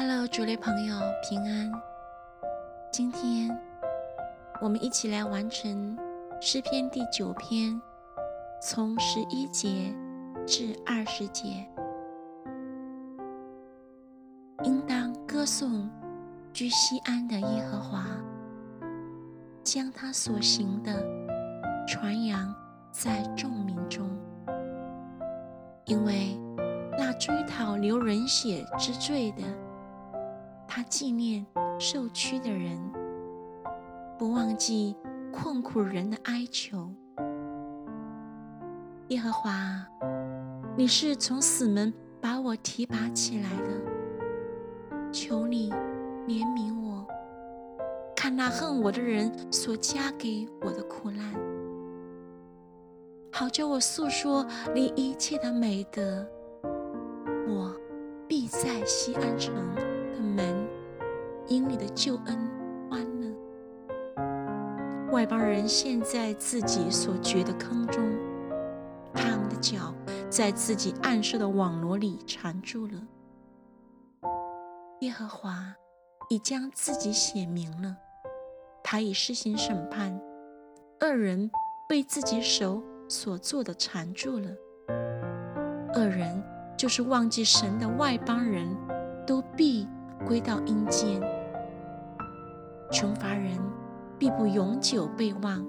Hello，主类朋友平安。今天我们一起来完成诗篇第九篇，从十一节至二十节。应当歌颂居西安的耶和华，将他所行的传扬在众民中，因为那追讨流人血之罪的。他纪念受屈的人，不忘记困苦人的哀求。耶和华，你是从死门把我提拔起来的，求你怜悯我，看那恨我的人所加给我的苦难，好叫我诉说你一切的美德。我必在西安城的门。因你的救恩欢乐，外邦人陷在自己所掘的坑中，他们的脚在自己暗设的网罗里缠住了。耶和华已将自己显明了，他已施行审判，恶人被自己手所做的缠住了。恶人就是忘记神的外邦人，都必归到阴间。穷乏人必不永久被忘，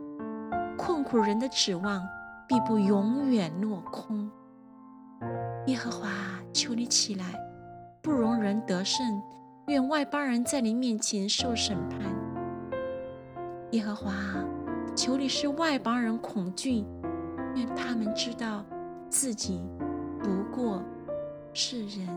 困苦人的指望必不永远落空。耶和华，求你起来，不容人得胜，愿外邦人在你面前受审判。耶和华，求你使外邦人恐惧，愿他们知道自己不过是人。